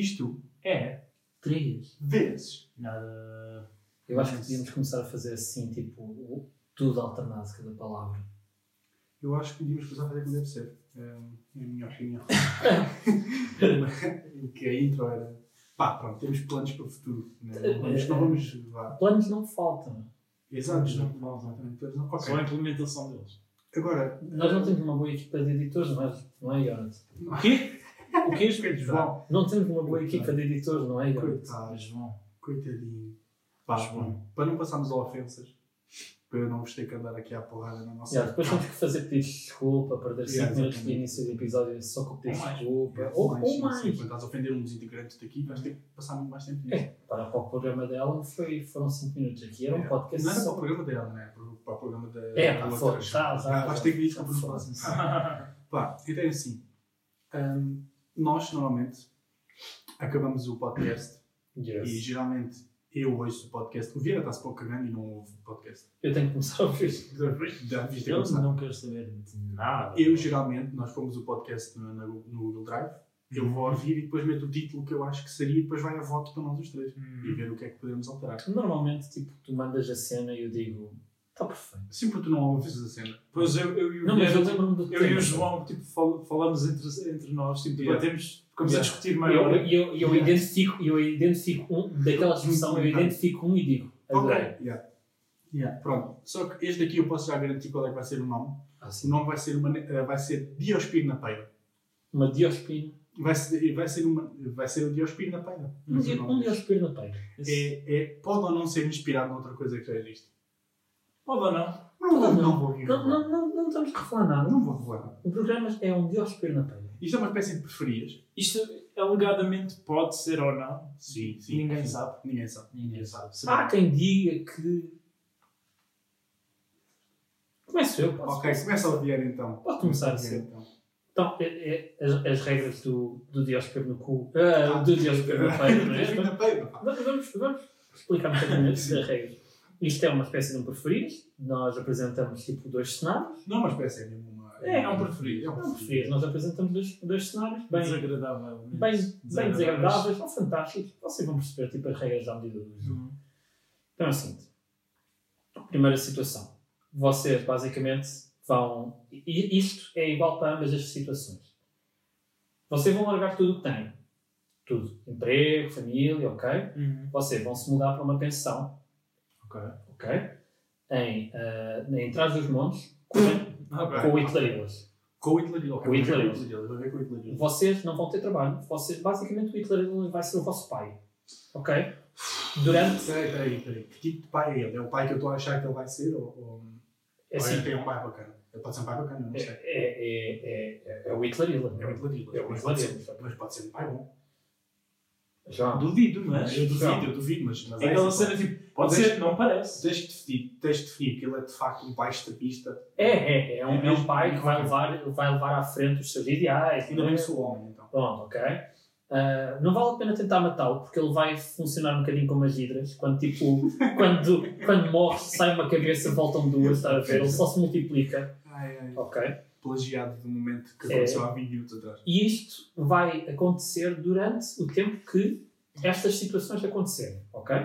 Isto é Três. vezes. Nada. Eu acho que podíamos começar a fazer assim, tipo, tudo alternado cada palavra. Eu acho que podíamos começar a fazer como deve ser. Hum, É a minha opinião. que a intro era. Pá, pronto, temos planos para o futuro. Né? Não vamos. Não vamos vá. Planos não faltam. Exato. Não não. faltam. Planos não- Só a implementação deles. Agora, Nós não temos uma boa equipa de editores, não é, não é Jonathan? O quê? O quê, João? João, Não temos uma boa equipa de editores, não é, coitado, João. coitadinho. Pá, João. bom, para não passarmos a ofensas, para eu não vos ter que andar aqui à porrada na nossa. Yeah, depois temos que fazer pedidos de desculpa, perder 5 Yeah, minutos de início do episódio só com pedidos de desculpa. Ou Ou, mais, ou sim, mais. sim. Quando estás a ofender um dos integrantes daqui, vais ter que passar muito mais tempo nisso. É, para, para o programa dela foi, foram 5 minutos. Aqui era um É. podcast Não era para só. o programa dela, né? Para o- para o programa da. É, outra. foda-se, já, já, Vais ter que vir desculpa no Já, próximo. Pá, então é assim. hum, nós, normalmente, acabamos o podcast Yes. e geralmente eu ouço o podcast. O Vieira está-se pouco cagando e não ouve o podcast. Eu tenho que começar a ouvir. Ter começado. não quero saber de nada. Eu, geralmente, nós pomos o podcast no, no Google Drive, eu vou ouvir e depois meto o título que eu acho que seria e depois vai a voto para nós os três. Hum. E ver o que é que podemos alterar. Normalmente, tipo, tu mandas a cena e eu digo, está perfeito. Sim, porque tu não ouves a cena. Pois eu, eu, e o Não, mas eu Guilherme, lembro-me do eu e o João tipo, fal- falamos entre, entre nós, tipo, Yeah. debatemos, ficamos Yeah. a discutir Eu, maior. eu, eu, eu Yeah. identifico, eu identifico um, daquela expressão, eu identifico um e digo. Ok, yeah. Yeah. Pronto. Só que este daqui eu posso já garantir qual é que vai ser o nome. Ah, O nome vai ser, uma, eh, vai ser Diospiro na Peira. Uma diospina. Vai ser, vai ser, uma, vai ser o Diospiro na Peira. Um, dia- um diospina na peira. É, é, pode ou não ser inspirado noutra coisa que já existe? Pode ou não? Não, Não, não, vou aqui Não, não, não, não estamos a revelar nada. Não vou revelar. O programa é um diospina na peira. Isto é uma espécie de preferias. Isto alegadamente pode ser ou não. Sim, Ninguém sabe. Ninguém sabe. Ninguém sabe. Há quem diga que. Começo eu, posso. Ok, começa a odiar então. Pode começar Começa assim. então. Então, é, é, as, as regras do, do Diospiro no cu. ah, do Diospiro na peira, não é? Vamos, vamos, vamos explicar um bocadinho as regras. Isto é uma espécie de um preferido. Nós apresentamos tipo dois cenários. Não é uma espécie, é mesmo uma. É, é um preferido. É um Não, preferido. preferido. Nós apresentamos dois, dois cenários bem, Desagradável. bem, bem desagradáveis ou fantásticos. Vocês vão perceber tipo, as regras à medida do jogo. Uhum. Então é o seguinte. Primeira situação. Vocês basicamente vão. e Isto é igual para ambas as situações. Vocês vão largar tudo o que têm. Tudo. Emprego, família, ok? Uhum. Vocês vão se mudar para uma pensão, Ok. ok? Em, ah, em Trás dos Montes, com, Ok. com o Hitlerilas. Com o Hitler. ok, Com o Hitler. vou ver com o Hitler, vou ver com o Hitler. Vocês não vão ter trabalho. Vocês, basicamente, o Hitlerilas vai ser o vosso pai. Ok? Durante. Peraí, peraí, peraí. Que tipo de pai é ele? É o pai que eu estou a achar que ele vai ser? Ou, ou... É, ou assim, ele tem um pai bacana? Ele pode ser um pai bacana, não é, sei. é, é, é, é o Hitlerilas. É o Hitler. É o mas pode Hitler. ser- Mas pode ser um pai bom. Já. Duvido, mas. Eu duvido, eu duvido, mas, mas É aquela assim, cena tipo, pode ser, não parece. Tens que definir, tens de definir que ele é de facto um pai estapista. É, é, é um, É é um pai que vai levar, vai levar à frente os seus ideais. Ainda não bem é? que sou homem, então. Pronto, ok. Ah, não vale a pena tentar matá-lo porque ele vai funcionar um bocadinho como as hidras. Quando, tipo, quando, quando morre, sai uma cabeça, voltam duas, está a ver? Ele só se multiplica, Ai, ai. ok? Plagiado do momento que É. aconteceu há 20 minutos atrás. E isto vai acontecer durante o tempo que estas situações acontecerem, ok?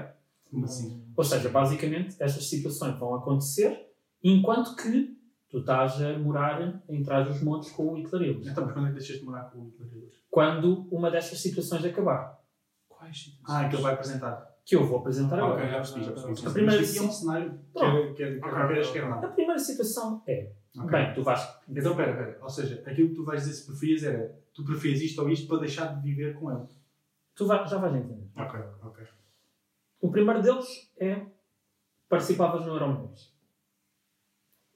Como assim? Ou seja, basicamente, estas situações vão acontecer enquanto que tu estás a morar em trás dos montes com o Hitlerilos. Então, mas quando é que deixaste de morar com o Hitler? Quando uma destas situações acabar. Quais situações? Ah, que ele vai apresentar. Que eu vou apresentar agora. Ok, já percebi, já percebi. A primeira Mas é um cenário que Pronto. A primeira situação é, Ok. bem, tu vais... Então, pera, pera. Ou seja, aquilo que tu vais dizer se preferias era tu preferias isto ou isto para deixar de viver com ele. Tu vai, já vais entender. Ok, ok. O primeiro deles é participavas no Euromilhões.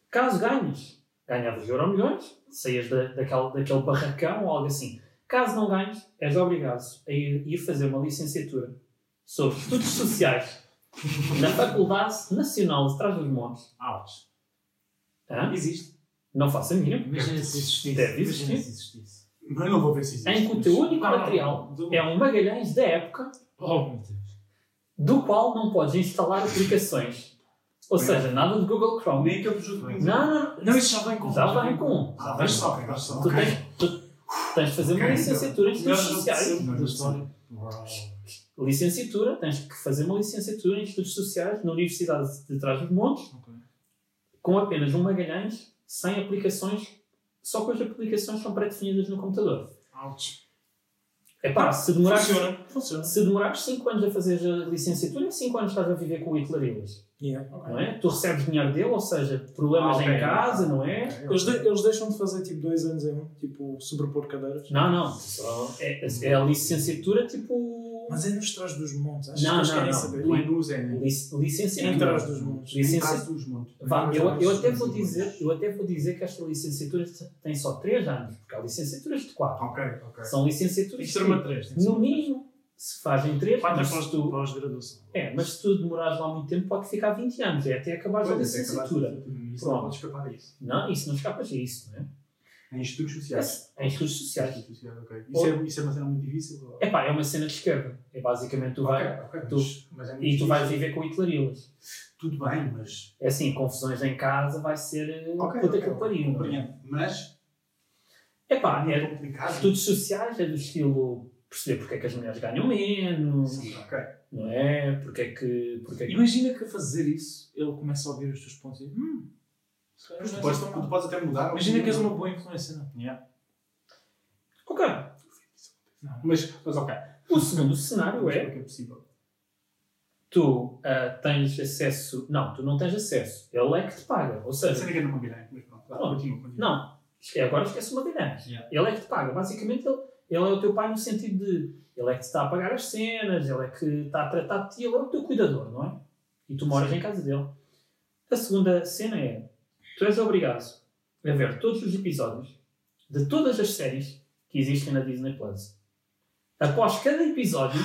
Caso ganhes, ganhavas Euromilhões, saías da, daquele, daquele barracão ou algo assim. Caso não ganhes, és obrigado a ir, ir fazer uma licenciatura sobre estudos sociais na Faculdade Nacional de Trás-os-Montes. Hã? Existe. Não faço a mínima. Imagina se existisse. Deve Imagina existir. se existisse. Mas não vou ver se existe. Em que o teu único não, material não. é um Magalhães da época Oh, meu Deus. do qual não podes instalar aplicações. Ou seja, nada de Google Chrome. Nem aquele jogo Não, não, Não, isso já vem com. Já vem com. Já Ah, vem só. Tu tens, tu, tens de fazer uma Ok, licenciatura em estudos sociais. Licenciatura, tens que fazer uma licenciatura em estudos sociais na Universidade de Trás-os-Montes, Ok. com apenas um Magalhães, sem aplicações, só com as aplicações são pré-definidas no computador. Ouch. É pá, se demorares, Funciona. Funciona. se demorares 5 anos a fazer a licenciatura, em 5 anos estás a viver com o Hitler Ilhas, Yeah. não é? Tu recebes dinheiro dele, ou seja, problemas Ah, ok. em casa, não é? Ok, Eles, de- eles deixam de fazer tipo dois anos em um, tipo sobrepor cadeiras. Não, não, só é, é a licenciatura tipo. Mas é nos trás dos montes. Acho Não, que eles não, querem não. saber. O Enus é, né? lic- Em licenciatura. trás dos montes. Trás dos montes. Vá, eu, é eu até vou dizer, eu até vou dizer que esta licenciatura tem só 3 anos, porque há licenciaturas de 4. Ok, ok. São licenciaturas que ser no uma três. mínimo, se fazem 3, Quatro mas após se tu, pós-graduação. é, mas se tu demorares lá muito tempo, pode ficar 20 anos, é até acabares a Pois, licenciatura. Pronto. não. Não, isso não escapas a isso, não é? Em estudos sociais. É, em estudos sociais. Estudos sociais, ok. Isso, é, isso é uma cena muito difícil? É pá, é uma cena de esquerda. É basicamente tu vais, Ok, ok, tu- mas- mas é e tu vais difícil. viver com Hitlerilas. Tudo bem, mas. É assim, confusões em casa vai ser eh, Ok, puta ok, que pariu. compreendo. Mas. É pá, É é, complicado. estudos sociais é do estilo perceber porque é que as mulheres ganham menos, Sim, ok. não é? Porque é que. Porque é que... Imagina que a fazer isso, ele começa a ouvir os teus pontos e Hum, não tu é podes, tu mal." podes até mudar. Imagina que és uma boa influência, não? Yeah. Ok. Mas, mas ok. O segundo cenário é é que é possível? tu ah, tens acesso. Não, tu não tens acesso. Ele é que te paga. Ou A seja, cena que é numa mas pronto. Continua, continua. Não, agora esquece uma dinâmica. Yeah. Ele é que te paga. Basicamente, ele, ele é o teu pai no sentido de ele é que te está a pagar as cenas, ele é que está a tratar de ti, ele é o teu cuidador, não é? E tu moras em casa dele. A segunda cena é: tu és obrigado a ver todos os episódios de todas as séries que existem na Disney Plus. Após cada episódio,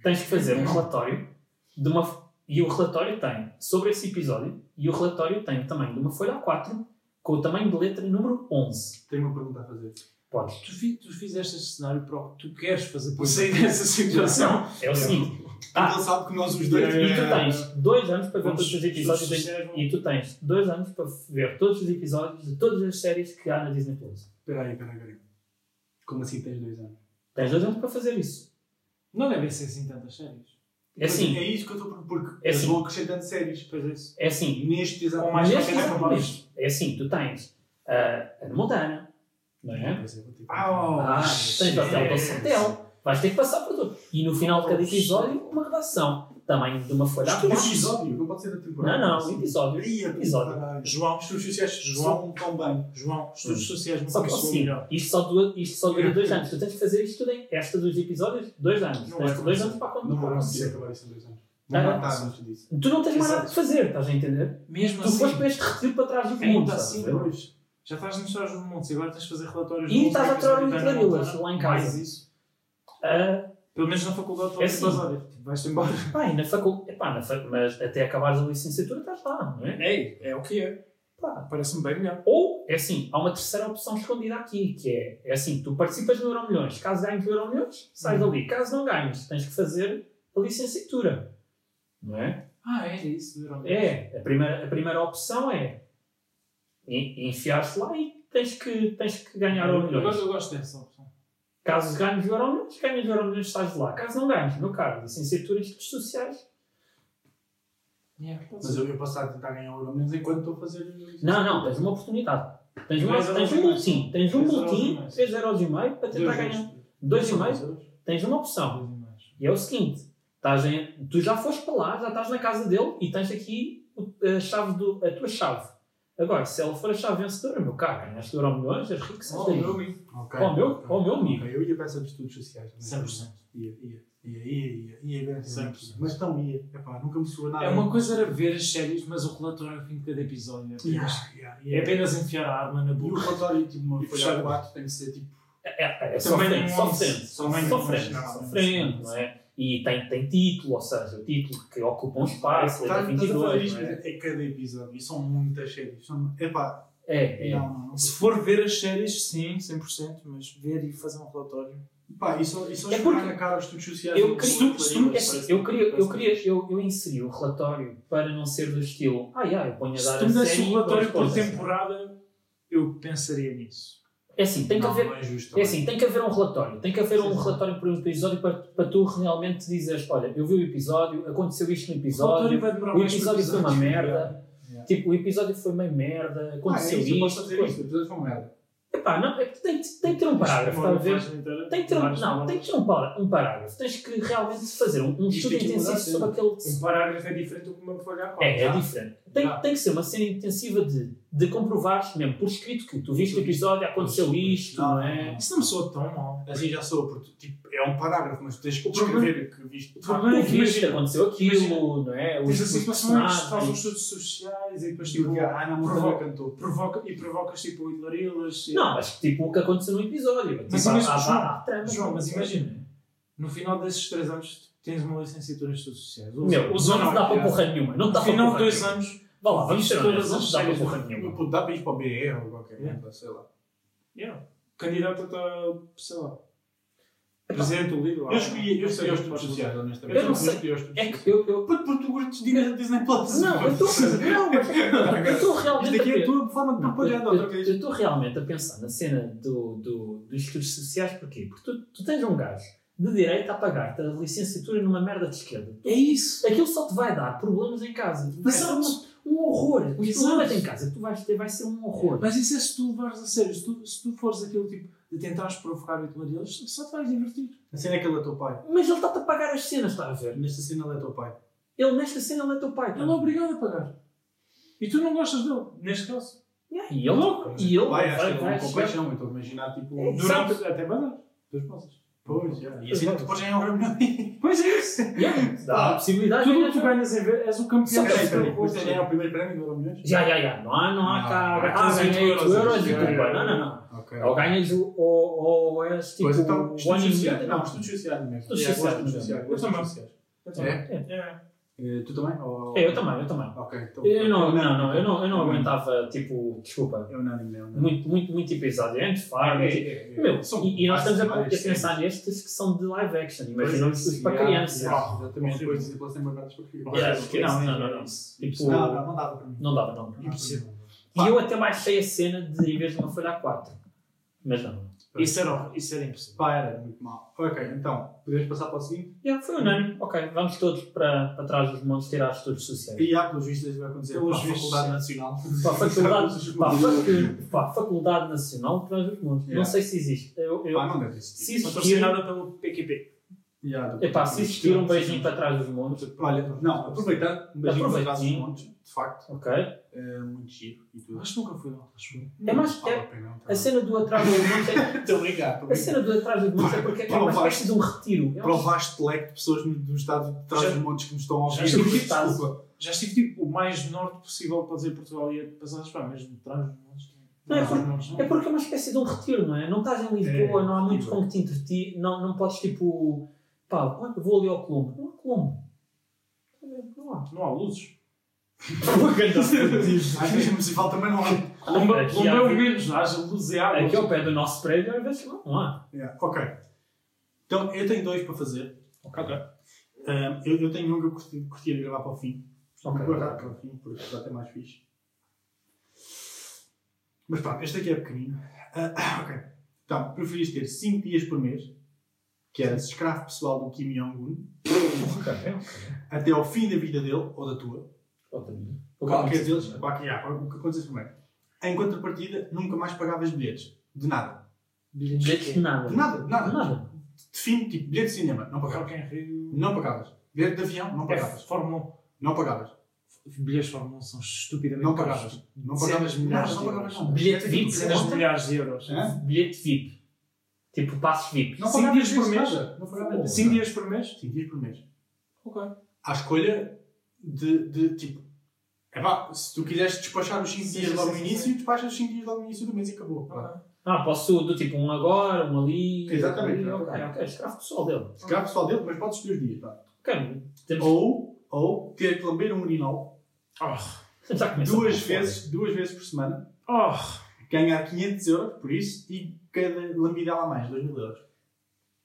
tens que fazer um relatório de uma. E o relatório tem sobre esse episódio, e o relatório tem o tamanho de uma folha A4 com o tamanho de letra número 11. Tenho uma pergunta a fazer. Podes. Tu, tu fizeste este cenário para o que tu queres fazer para sair dessa situação. É o seguinte: Ah, Ah. ele sabe que nós os E dois. e tu tens dois anos para ver todos os episódios. E tu tens dois anos para ver todos os episódios de todas as séries que há na Disney Plus. Espera aí, espera aí, espera aí. Como assim tens dois anos? Tens dois anos para fazer isso. Não devem ser assim tantas séries. É assim, É isso que eu estou por. Porque É assim. vão acrescentando séries. Depois é isso. é assim. Neste exato mais momento, Neste é exato momento. É assim, tu tens ah, a Montana, não é? É, vou ter que- Ah, tens o Hotel do Hotel. Vais ter que passar por tudo. E no final de cada episódio, uma redação. Tamanho de uma folha é um A4. episódio, não pode ser da temporada. Não, não, episódio. Ia, Episódio. caralho. João, Estudos sociais João. são tão bem. João, estudos sociais não Só que assim, isto só, dura, isto só dura dois anos. Tu tens que fazer isto tudo em esta dos episódios, dois anos. Não tens vai dois acontecer. anos para Não vou contar. conseguir acabar isso em dois anos. Matar antes disso. Tu não tens mais nada de fazer, estás a entender? Mesmo Tu assim, foste para este retiro para trás do mundo. a assim, já estás nos Estados dos Montes e agora tens de fazer relatórios E do estás a aturar o episódio da lá em casa. Mais isso. Ah, Pelo menos na faculdade É todas assim. as horas. Tipo, Vais-te embora. pá, e na faculdade. Epá, na fac... Mas até acabares a licenciatura estás lá, não é? Ei, é o que é. Pá. Parece-me bem melhor. Ou, é assim, há uma terceira opção escondida aqui, que é, é assim, tu participas no Euro Milhões, caso ganhes o Euro Milhões, sais Uhum. dali. Caso não ganhes, tens que fazer a licenciatura. Não é? Ah, era isso. Era É, a primeira, a primeira opção é en- enfiar-te lá e tens que, tens que ganhar o eu, Euro Milhões. gosto, eu gosto dessa opção. Caso ganhes o Euro Milhões, ganhas o Euro Milhões, sais de lá. Caso não ganhes, meu caro, licenciatura em estudos sociais. Yeah, Mas eu ia passar a tentar ganhar o euro menos enquanto estou a fazer. Não, não, tens uma oportunidade. Tens, uma, tens um e multim, tens um Três euros e multim, meio. 3 euros e meio para tentar ganhar. euros. 2 e São meio, dois euros. tens uma opção. Dois e mais. E é o seguinte: estás em- tu já foste para lá, já estás na casa dele e tens aqui a, chave do, a tua chave. Agora, se ela for a chave vencedora, meu caro, ganhaste o euro milhões, és rico, Oh, daí. meu amigo. Ok. Ó, meu- meu amigo. Eu ia para essa de estudos sociais. também. 100%. Ia, ia, ia, ia, ia, ia, ia, 100%. Mas não ia. Epá, nunca me soa nada. É uma coisa era ver as séries, mas o relatório ao fim de cada episódio é apenas, Yeah, yeah, é yeah. apenas enfiar a arma na E o boca. relatório, tipo, uma folha 4 tem que ser tipo. É, é, é Também sofrente, não sofrente, só- também não sofrente, não, sofrente, não é? E tem, tem título, ou seja, o título que ocupa um espaço, Tá- estás a fazer 22, isto, não é? é cada episódio. E são muitas séries. São, epá, É, é. não, não, não. Se for ver as séries, sim, 100%, mas ver e fazer um relatório. Pá, e só, e só É porque na cara aos estudos sociais. Eu queria, se tu- é assim, eu, queria, eu, queria eu, eu inseri o relatório para não ser do estilo ah, yeah, eu ponho a Se dar tu a me desse série o relatório por contas." temporada, eu pensaria nisso. É assim, tem que não, haver. não é justo. É assim, tem que haver um relatório. Tem que haver um Sim, sim. relatório por um episódio para, para tu realmente dizeres: olha, eu vi o episódio, aconteceu isto no episódio, vai demorar o mais episódio foi uma merda. Yeah. Tipo, o episódio foi meio merda, Ah, é aconteceu isso, isto. fazer coisa. isto. O episódio foi uma merda. Epá, não, é tem, tem que ter um parágrafo, está a ver? Tem que ter um, não, tem que ter um, para- um parágrafo. Tens que realmente fazer um, um estudo intensivo sobre aquele. Um parágrafo é diferente do que uma folha a. É, é diferente. Tem, Já. tem que ser uma cena intensiva de, de comprovares mesmo por escrito que tu viste o episódio, aconteceu isto, não é? Isso não me soa tão mal. Assim já sou, porque tipo, é um parágrafo, mas tu tens que O problema- escrever que viste. o problema é que viste, imagina, aconteceu aquilo, imagina, não é? Os, Tens a os personagens. os estudos sociais e depois tipo, a Ana Montana provoca, cantou. provoca, e provocas tipo hilarilas. e- Não, mas tipo o que aconteceu no episódio. Mas tipo, imagina, há- há- João, há trama, João, mas não é? imagina, no final desses três anos tens uma licenciatura em estudos sociais. Meu, usa não ou dá para é. porra nenhuma. Não No final de dois anos, Vá lá, vamos ser todas honestos, as não dá para porra nenhuma. Puto, Dá para ir para o BR ou qualquer Yeah. merda, sei lá. yeah, candidato a, sei lá, presidente do líder. Eu escolhi, eu escolhi os estudos sociais, honestamente. Eu não sei. É que eu. eu Puto, porque tu curtes dinheiro da Disney Plus. não, eu estou. Não, mas. Eu estou realmente. Isto aqui é a tua forma de Não, eu- propaganda, eu- outra Eu vez. estou realmente a pensar na cena do, do, dos estudos sociais, porquê? Porque tu, tu tens um gajo de direita a pagar-te a licenciatura numa merda de esquerda. É isso. Aquilo só te vai dar problemas em casa. Ser um, Exato. Um horror. Exato. problemas em casa tu vais ter vai ser um horror. Mas isso é se tu levares a sério. Se tu, se tu fores aquele tipo de tentares provocar o hilarilas, só te vais divertir. A cena é que ele é teu pai. Mas ele está-te a pagar as cenas, está a ver? Nesta cena ele é teu pai. Ele, nesta cena, ele é teu pai. tá? Ele é obrigado a pagar. E tu não gostas dele, neste caso. Yeah, e ele, Louco. e ele Pai, vai, acho que é vai com chegar- compaixão. Eu estou a imaginar, tipo... É. Durante Exato. até vai dar. Duas passas. Pois, já. E assim tu podes ganhar um milhão. Pois é isso. Yeah, dá a possibilidade de Tudo o que tu ganhas em vez és o campeão peraí. história. Depois tens de ganhar o primeiro prémio de Euro Milhões? Já, já, já. Não há, não há cá. Ah, ganhei 8 euros, euros e já, tudo bem. Não, não, não. Ok. Ou ganhas o. Ou, ou és tipo. Pois então, estudos sociais. Não, estudos sociais mesmo. Estudos Yeah, sociais estudos. Eu também. É? é. Eh, Tu também? Ou- É, eu também, eu também. Ok. então- Eu não, não, não, eu não, eu não aguentava, tipo, desculpa, É unânime, é unânime. muito, muito, muito episódio. É muito faro. É, tipo, é, é. Meu, São e, e nós estamos a, a pensar nestes que são de live action. Pois Imaginamos é, os para yeah, crianças. yeah, Exatamente. Depois Plus tem marcadas para crianças. Não, não, não, não, não. não. Tipo, Não, não, não dava para mim. não dava, não. Impossível. E eu até baixei a cena de, em vez de uma folha A4. Mas não. Isso era, isso era impossível. Pá, era muito mal. Ok, então, podemos passar para o seguinte? Yeah, foi unânime. Ok, vamos todos para, para trás dos montes tirar estudos sociais. E há, pelos vistos, isso vai acontecer Pelos para a Faculdade. Nacional. Para a Faculdade, para facu- para Faculdade Nacional de Trás dos Montes. Não Yeah. sei se existe. Eu, eu, Pá, não deve se existir. existir, Patrocinada pelo PQP. Yeah, epá, se existir um beijinho para trás dos montes. Olha, não, aproveitando, um beijinho para trás dos montes, de facto, Ok. é muito giro e tudo. Acho que nunca fui lá. Acho que É mais. É, a pena, não tá? a cena do atrás dos montes é. Estou a a A cena do atrás dos montes é porque é uma espécie de um retiro. É Para o vasto leque de pessoas no, do estado de trás Já- dos montes que nos estão a já ouvir. estive Desculpa. Já estive tipo, o mais norte possível para dizer Portugal e passar as pá, mesmo trás dos montes. Não, é Trás dos montes, não. É porque é uma espécie de um retiro, não é? Não estás em Lisboa, É, não há muito com que te entreti, não, não podes tipo. Pá, olha, vou ali ao Colombo. Não há Colombo. Não há. Não há luzes. Às vezes municipal também não há. Colombo é o menos, haja luz e água. Aqui ao pé do nosso prédio, às vezes não, não há. Yeah, Ok. Então, eu tenho dois para fazer. Ok. Um, eu, eu tenho um que eu curti, curtia gravar para o fim. Ok. Vou guardar para o fim, porque já tem mais fixe. Mas pronto, este aqui é pequenino. Ah, ok. Então, preferias ter 5 dias por mês, que eras escravo pessoal do Kim Jong-un, até ao fim da vida dele, ou da tua, Outra minha. qualquer deles, qualquer, o que acontecesse primeiro. Em contrapartida, nunca mais pagavas bilhetes. De nada. Bilhetes de nada. De nada, de nada. Nada. Define, tipo, bilhete de cinema, não pagavas. Não pagavas. Bilhete de avião, não pagavas. Fórmula 1. Não pagavas. Bilhetes de Fórmula 1 são estupidamente Não caros. pagavas. Não pagavas de milhares nada, de não pagavas euros. Bilhete VIP, de de? Bilhete VIP. Tipo passos VIP. Não Cinco pagavas dias por mês? nada. Não pagavas 5 dias por mês? 5 dias por mês. Ok. À escolha de, de tipo. Epá, se tu quiseres despachar os 5 Sim, dias logo no início, despachas os 5 dias logo no início do mês e acabou. Ok. Ah, posso do tipo um agora, um ali. Exatamente, ali, Ok, ok. Escravo pessoal dele. Calhar pessoal dele, mas podes escolher os dias. Pá. Ok. Temos... Ou, ou ter que lamber um urinol Oh. Já começa duas vezes, duas vezes por semana, Oh. ganhar 500 euros por isso e cada lambida lá mais, 2 mil euros.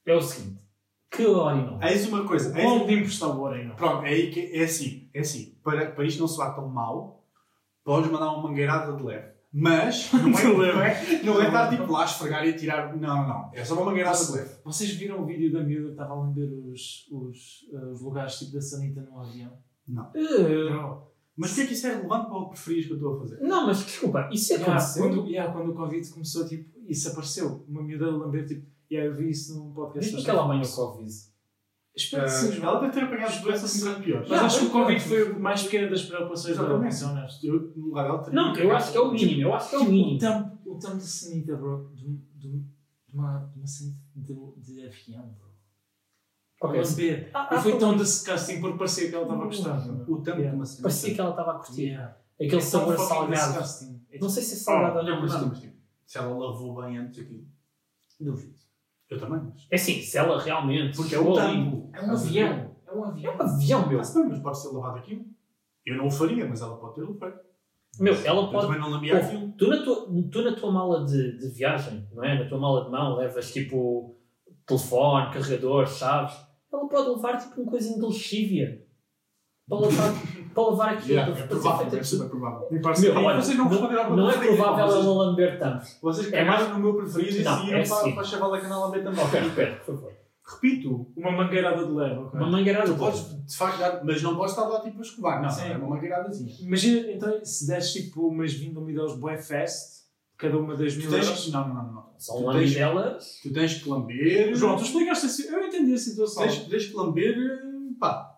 É o seguinte. Que orinol. Eis uma coisa. Eis Como de emprestar o ouro ainda. Pronto, é aí que é assim, é assim. Para, para isto não soar tão mal, podes mandar uma mangueirada de leve. Mas não é, não é, não é estar tipo lá a esfregar e a tirar. Não, não, não. É só uma mangueirada de leve. Vocês viram o vídeo da miúda que estava a lamber os, os, eh, os lugares tipo da sanita no avião? Eh, Bro, Mas o que é que isso é relevante para o que preferias que eu estou a fazer? Não, mas desculpa, isso yeah, aconteceu. quando, yeah, quando o Covid começou, tipo, isso apareceu. Uma miúda lamber, tipo, yeah, eu vi isso num podcast. Diz-me que ela apanhou Covid. Espero que sim, Ah, João. ela deve ter apanhado doenças um bocado piores. Mas Não, acho que o Covid foi a mais pequena das preocupações Exatamente. vou ser honesto. Eu, no lugar dela, teria Não, eu acho que é o mínimo, eu acho que é o Tipo, o mínimo. tampo, o tampo de sanita, bro, de, de, de uma, sanita de, de avião, bro. Ok. Lamber. Ah, E ah, foi foi- tão disgusting porque parecia que ela estava a gostar. O tampo Yeah. de uma cena. Parecia que ela estava a curtir. Yeah. Aquele É sabor salgado. disgusting. É Não sei se é salgado ou não, mas Não, tipo, mas tipo, se ela lavou bem antes aqui. Duvido. Eu também, mas. É assim, se ela realmente. Porque é chegou o ali- tampo. É um avião. É um É avião. um avião, meu. Ah, bem, mas pode ser lavado aquilo. Eu não o faria, mas ela pode ter o feito. Meu, ela Eu pode. também não lambia aquilo. tu, na tua, tu na tua mala de, de viagem, não é? Na tua mala de mão, levas tipo telefone, carregador, chaves. Ela pode levar tipo um coisinho de lexívia para levar, para levar aquilo. Yeah, para- é ser provável, feito é super provável. Me parece Meu, que- olha, vocês não não, responderam à não é provável ela lamber tampos. Vocês É cagaram mais- no meu preferido e Não, saíram é para, para a chavala que não lamber também. Ok, espera, por favor. Repito, Uma mangueirada de leve, ok? Uma mangueirada. tu podes de facto dar, mas não podes estar lá tipo a escovar. Não, Sim. é uma mangueiradazinha. Imagina, então, se des tipo umas 20 umidades bué fast, cada uma das mil euros. não, não, não, não. São lambidelas. tu tens que lamber. João, tu explicaste assim, eu entendi a situação. Tens, tens que lamber. Pá.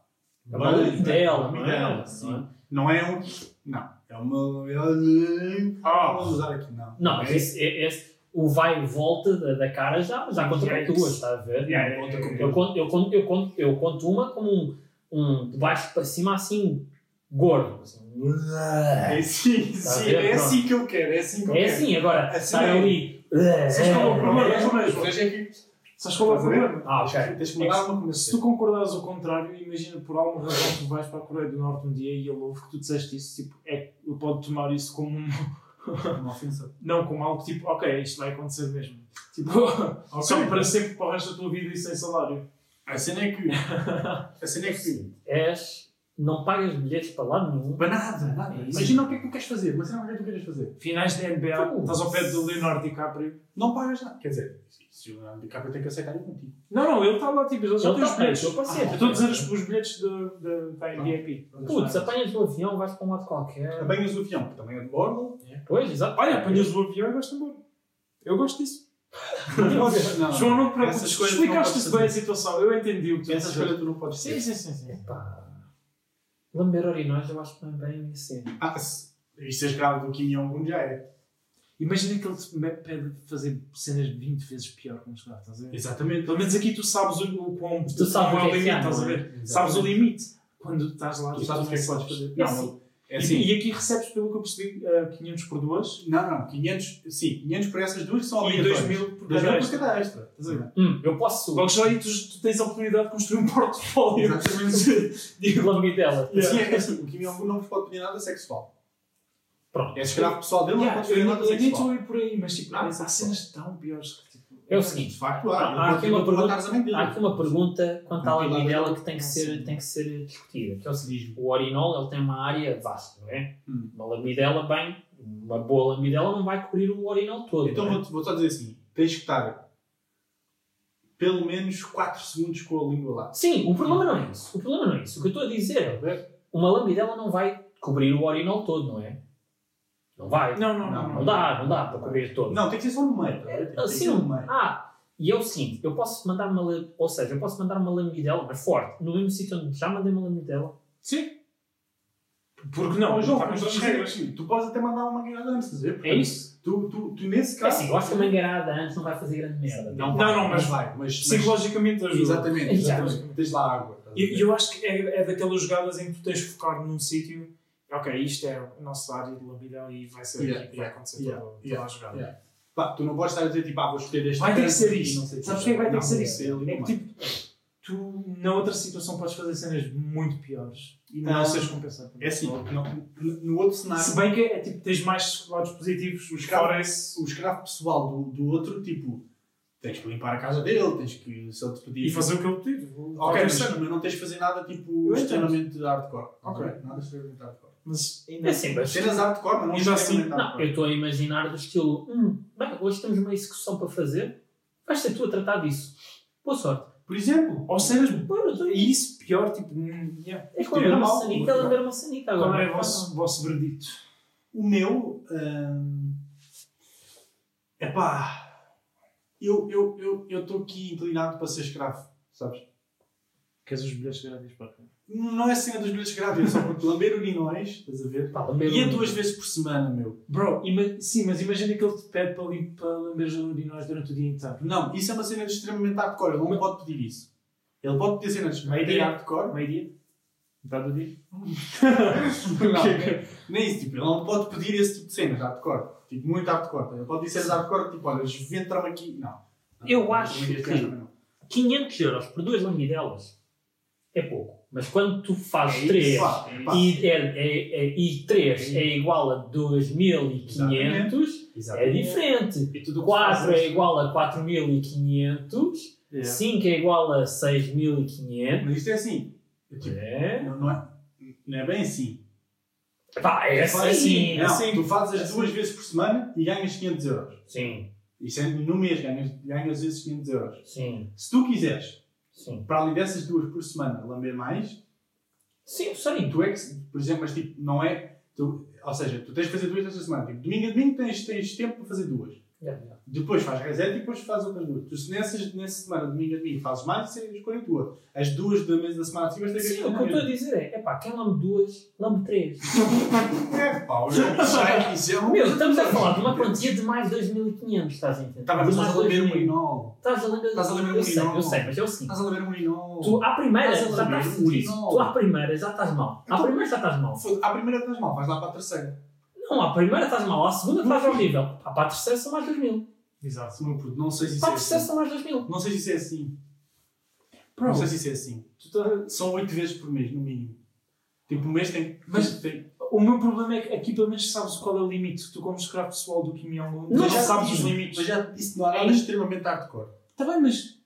É uma lambidela, Uma não é? sim. Não é um. Não. É uma. Ah, Vamos usar aqui, não. Não, mas é, esse, esse- o vai e volta da, da cara já, já conta com Yikes. duas, está a ver? Yeah, Conta yeah, com Eu conto, eu, conto, eu, conto, eu conto uma como um, um de baixo para cima assim, gordo. Assim. É sim, Tá a sim. É assim que eu quero. É assim que eu É quero. assim, agora, Assim é. ali. Sabes qual é o problema? É, João? Sabes qual é o problema? Ah, ok. Tens que mudar uma Se tu concordares ao contrário, imagina por alguma razão tu vais para a Coreia do Norte um dia e ele ouve que tu disseste isso, tipo, é, ele pode tomar isso como um, Uma ofensa. não como algo tipo, ok, isto vai acontecer mesmo. Tipo, Ok. só para sempre para o resto da tua vida e sem salário. A cena é que. A cena é que. És, não pagas bilhetes para lado nenhum. Para nada, nada. É. Imagina o que é que tu queres fazer. Mas não é o que é que tu queres fazer. Finais da NBA, Pô. estás ao pé do Leonardo DiCaprio. Não pagas nada. Quer dizer, se o Leonardo DiCaprio tem que aceitar ir contigo. Não, não, ele está lá, tipo, ele já tem os tá- bilhetes. eu passei. Ah, eu estou a dizer os, os bilhetes de- de- da MVP. Putz, apanhas o avião, vais para um lado qualquer. Apanhas o avião, que também é de bordo. Pois, exato. Olha, apanhas o avião e vais-te embora. Eu gosto disso. Não, João, não te Essa preocupes, escolha tu não explicaste podes bem a situação, eu entendi o que tu Essa disseste. escolha tu não podes Sim, ter. sim, sim. sim. Epá. Lamber orinóis eu acho é bem assim. Ah, se, e seres grave do Kim Jong-un já é. Imagina que ele te pede fazer cenas 20 vezes pior que um jogar, estás a ver? Exatamente. Pelo menos aqui tu sabes o, o quão Tu sabes o que é que limite, estás a é? ver? Exatamente. Sabes o limite. Quando estás lá, Tu sabes o que é que podes fazer. É Não. É E- assim. E, aqui recebes, pelo que eu percebi, uh, 500 por duas Não, não, 500, sim, 500 por essas duas que são e obrigatórias. 2 mil por 2 cada mil por extra. cada extra. Estás a ver? Hum, eu posso. Logo já aí tu, tu tens a oportunidade de construir um portfólio. Exatamente. de lambidela. Assim, é assim, o Kim Jong-un não vos pode pedir nada sexual. Pronto. É escravo pessoal dele, não Yeah, pode pedir nada eu nem sexual. estou a ir por aí, mas tipo, Ah, há, há sexual. cenas tão piores que. É o seguinte. facto, Há- há. aqui uma pergunta-. Há aqui uma pergunta quanto à Não tem nada a lambidela ver que tem que, com ser, isso. tem que ser discutida. Que é o seguinte: o urinol ele tem uma área vasta, não é? Hum. Uma lambidela, bem, uma boa lambidela não vai cobrir o urinol todo. Então é? vou, vou só dizer assim: tens que estar pelo menos 4 segundos com a língua lá. Sim, o problema não é isso. O problema não é isso. O que eu estou a dizer é uma lambidela não vai cobrir o urinol todo, não é? Não vai. Não, não, Não, não. Não dá, não dá para cobrir todo. Não, tem que ser só no meio. tá que Assim, ah, e é o seguinte, eu posso mandar uma, ou seja, eu posso mandar uma lambidela, mas forte, no mesmo sítio onde já mandei uma lambidela. Sim. Porque não? João, contra as dizer regras. assim, tu podes até mandar uma guiada antes, estás a ver? É isso? Tu, tu, tu nesse É caso. assim, eu acho que a mangueirada antes não vai fazer grande merda. Não, Não, não, mas- vai. Mas, Psicologicamente ajuda. exatamente, exatamente. Tens lá água. a E e eu acho que é, é daquelas jogadas em que tu tens de focar num sítio. Ok, isto é a nossa área de lambidela e vai ser Yeah, aqui que vai acontecer yeah, toda, toda yeah, a jogada. yeah. Pá, tu não podes estar a dizer tipo, ah, vou escolher este Vai ter que ser e isto. não sei o Sabes porquê vai ter Não, que ser isto? É que tipo, tu na outra situação podes fazer cenas muito piores e não Ah, seres compensado. É assim, não, no outro cenário, Se bem que é tipo, tens mais lados positivos, os escravo- o escravo pessoal do, do outro, tipo, tens que limpar a casa dele, tens que, se ele te pedir... E fazer o que eu pedi. Ok, mas, mas não tens de fazer nada tipo extremamente hardcore. Ok. Nada extremamente hardcore. Mas ainda É assim, mas Cenas hardcore, mas não Ainda assim, Não, eu estou a imaginar do estilo, hum, bem, hoje temos uma execução para fazer, vais ser tu a tratar disso. Boa sorte. Por exemplo, Ou cenas. Eu E isso, pior, tipo. hum, yeah. É como uma sanita, é lamber uma sanita agora. Qual é o não vosso, vosso veredito? o meu. hum, epá. Eu estou eu, eu, estou aqui inclinado para ser escravo, sabes? Queres os bilhetes grátis para Não é cena dos bilhetes grátis, é só porque lamber urinóis, estás a ver? Pá, lamber E é duas vezes por semana, meu. Bro, ima- sim, mas imagina que ele te pede para, lim- para lamber os urinóis durante o dia inteiro. Não, isso é uma cena de extremamente hardcore. Ele não pode pedir isso. Ele pode pedir cenas Meio bem dia. hardcore. Meio-dia? Metade do dia? Não, nem- isso, tipo, ele não pode pedir esse tipo de cenas hardcore. Tipo, muito hardcore. Ele pode dizer hardcore, tipo, olha, ventra-me aqui. Não. Não, Eu não, acho que- não, não. 500 euros por duas lamidelas é pouco. Mas quando tu fazes É 3 isso, pá, é e, é, é, é, e 3 é igual a 2.500, é diferente. E tudo o que 4 fazes- é igual a 4.500, Yeah. 5 é igual a 6.500. Mas isto é assim. É tipo, É. não, é, não é bem assim. Pá, é Tu fazes assim. Não, assim. tu fazes as É duas vezes por semana e ganhas 500 euros. Sim, Isso é no mês, ganhas, ganhas esses 500 euros. sim, Se tu quiseres, sim. para além dessas duas por semana, lamber mais, Sim, sei. tu é que, por exemplo, mas tipo, não é. Tu, ou seja, tu tens de fazer duas esta semana. Tipo, domingo a domingo tens, tens tempo para fazer duas. Yeah, yeah. Depois faz reset e depois faz outras duas. Tu, se nessas, nessa semana, domingo a domingo, fazes mais, isso é escolha tua. As duas da mesa da semana seguinte, vais ter que Sim, o que eu estou a dizer é, epá, quem lambe duas, lambe três. É, pá, o jogo sai, isso é um. Meu, estamos a falar de uma quantia de mais 2.500, estás a entender? Mais a lamber um 2.000. urinol. Estás a lamber um urinol. eu sei, mas é o seguinte. Estás a lamber um urinol. Tu, à primeira, já Estás urinol. Tu, à primeira, já estás mal. À Então- primeira, já estás mal. À primeira estás mal, vais lá para a terceira. Não, à primeira estás mal. À segunda estás horrível. Pá, para a terceira são mais 2.000. Exato. Meu puto, Não sei se isso Para é a terceira assim. são mais 2.000. Não sei se isso é assim. Bro, Não sei se isso é assim. tu tá- São 8 vezes por mês, no mínimo. Tipo, um mês tem. Mas- tem... O meu problema é que aqui pelo menos sabes qual é o limite. Tu, como escravo pessoal do Kim Jong-un, Não não já sabes os limites. Mas já isso não há É nada isso. extremamente hardcore. Está bem, mas.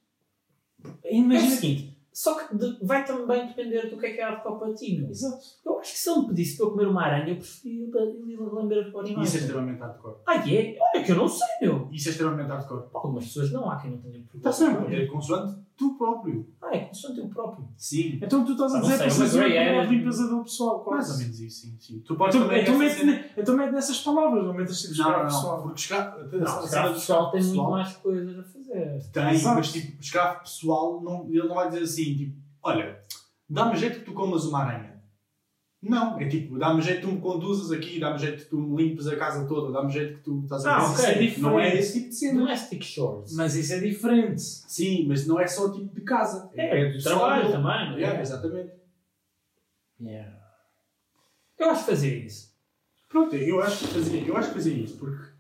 É o Imagina. seguinte. Só que de- vai também depender do que é que é hardcore para ti, meu. Exato. Eu acho que se ele me pedisse para eu comer uma aranha, eu preferia lamber os animais. Isso é extremamente hardcore. Ah, é? Olha que eu não sei, meu. Isso é extremamente hardcore. Para algumas pessoas não, há quem não tenha problema. Está sempre. É consoante tu próprio. Ah, é consoante eu próprio. Sim. Então tu estás a não dizer para uma fazer grey uma de limpeza do pessoal, quase. Mais ou menos isso, sim. sim. Tu podes Então, também. então, mete, ne- então mete nessas palavras, não metas tipo Não, não, não. pessoal. Porque. Não, o do pessoal tem muito pessoal- mais coisas a fazer. Tem, Exato. mas tipo, o escravo pessoal, não, ele não vai dizer assim, tipo, olha, dá-me jeito que tu comas uma aranha. Não, é tipo, dá-me jeito que tu me conduzas aqui, dá-me jeito que tu me limpes a casa toda, dá-me jeito que tu estás a Ah, ver. ok, Isso é- diferente. Não é esse tipo de cena. Domestic Shores. Mas isso é diferente. Sim, mas não é só o tipo de casa. É, do pessoal trabalho também, é? Yeah, exatamente. Eu acho que fazia isso. Pronto, eu acho que fazia, eu acho que fazia isso, porque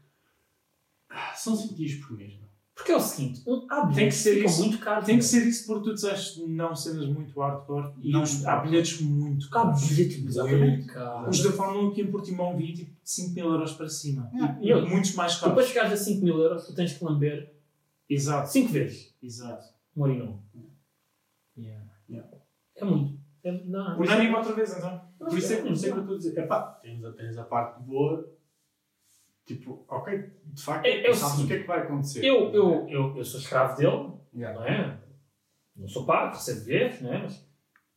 são 5 dias por mês. Não? Porque é o seguinte, um, há Tem que bilhetes ser que isso. muito caros. Tem que meu. ser isso porque tu disseste não cenas muito hardcore e Não. há bilhetes muito Há caros. bilhetes Exatamente. muito caros. Os da Fórmula 1 aqui em Portimão vi tipo de 5 mil euros para cima. Yeah. E, Eu- muitos mais caros. chegares a 5 mil euros, tu tens que lamber Exato. 5 vezes Exato. um urinol. Yeah. É muito. É, não, O Dani outra vez então. Por isso é que por isso é que eu estou a dizer, epá, tens a, tens a parte boa, tipo, ok, de facto, É- é sabes o que é que vai acontecer. Eu, eu, eu, eu sou escravo dele, Yeah. não é? Não sou pago, recebo vezes, não é? Mas,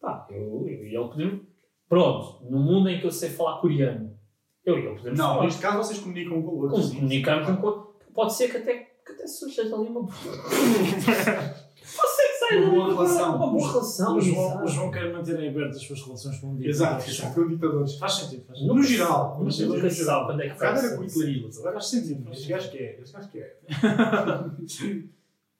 pá, eu, eu e ele podemos. Pronto, no mundo em que eu sei falar coreano, eu e ele podemos Não, falar. neste caso vocês comunicam um com o outro. Sim. comunicamos um com o outro. Pode ser que até, que até surja ali uma. Sai Uma boa relação. Uma boa relação. O João, o João quer manter em aberto as suas relações com o dia. Exato, exato, com ditadores. Faz sentido, faz sentido. Nunca No se- geral, nunca mas se no sabe geral. quando é que vai era com ser. Hitler agora Faz sentido. Este gajo que é, este gajo que é.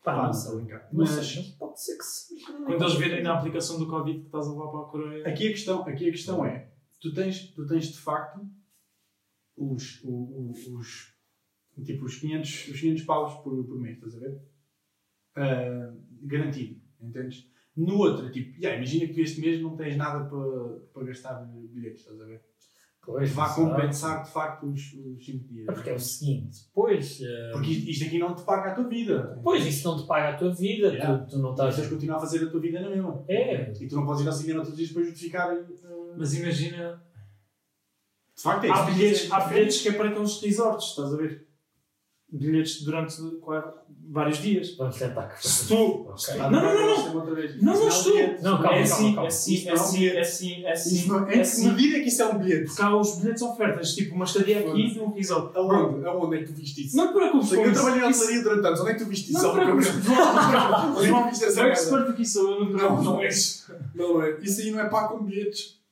Pá, não sei. Mas pode ser que se. Quando eles virem na aplicação do Covid que estás a levar para a Coreia. aqui a questão, aqui a questão é, tu tens, tu tens de facto os, o- o- os, tipo, os 500, os 500 paus por, por mês, estás a ver? Ah, garantido, entendes? No outro, tipo, yeah, imagina que tu este mês não tens nada para, para gastar bilhetes, estás a ver? Pois, Vá exato. compensar de facto os 5 dias. Porque é o seguinte, pois. eh, Porque isto isto aqui não te paga a tua vida. Pois, isso não te paga a tua vida, Yeah. tu, tu não Estás a continuar a fazer a tua vida na mesma. É. E tu não podes ir ao cinema todos os dias para justificar. ah, Mas imagina. De facto é Há bilhetes, há bilhetes que é para aqueles resorts, estás a ver? Bilhetes durante claro, vários dias. Vamos tentar que Se tu. Ok. Não, não, não, não. Não, não é estou. Não, calma, é calma, assim, calma. é assim, é não é assim, é assim, é assim. Não- é Em que assim. medida é que isso é um bilhete? Porque há os bilhetes ofertas, tipo uma estadia aqui de um resort. Aonde? Aonde é que tu viste isso? Não te preocupes eu trabalhei Isso- hotelaria durante anos. Onde é que tu viste isso? Não te preocupes. É que viste essa merda? expert aqui sou eu, não te Não, preocupes não é. isso. Não é. Isso aí não é pago com bilhetes.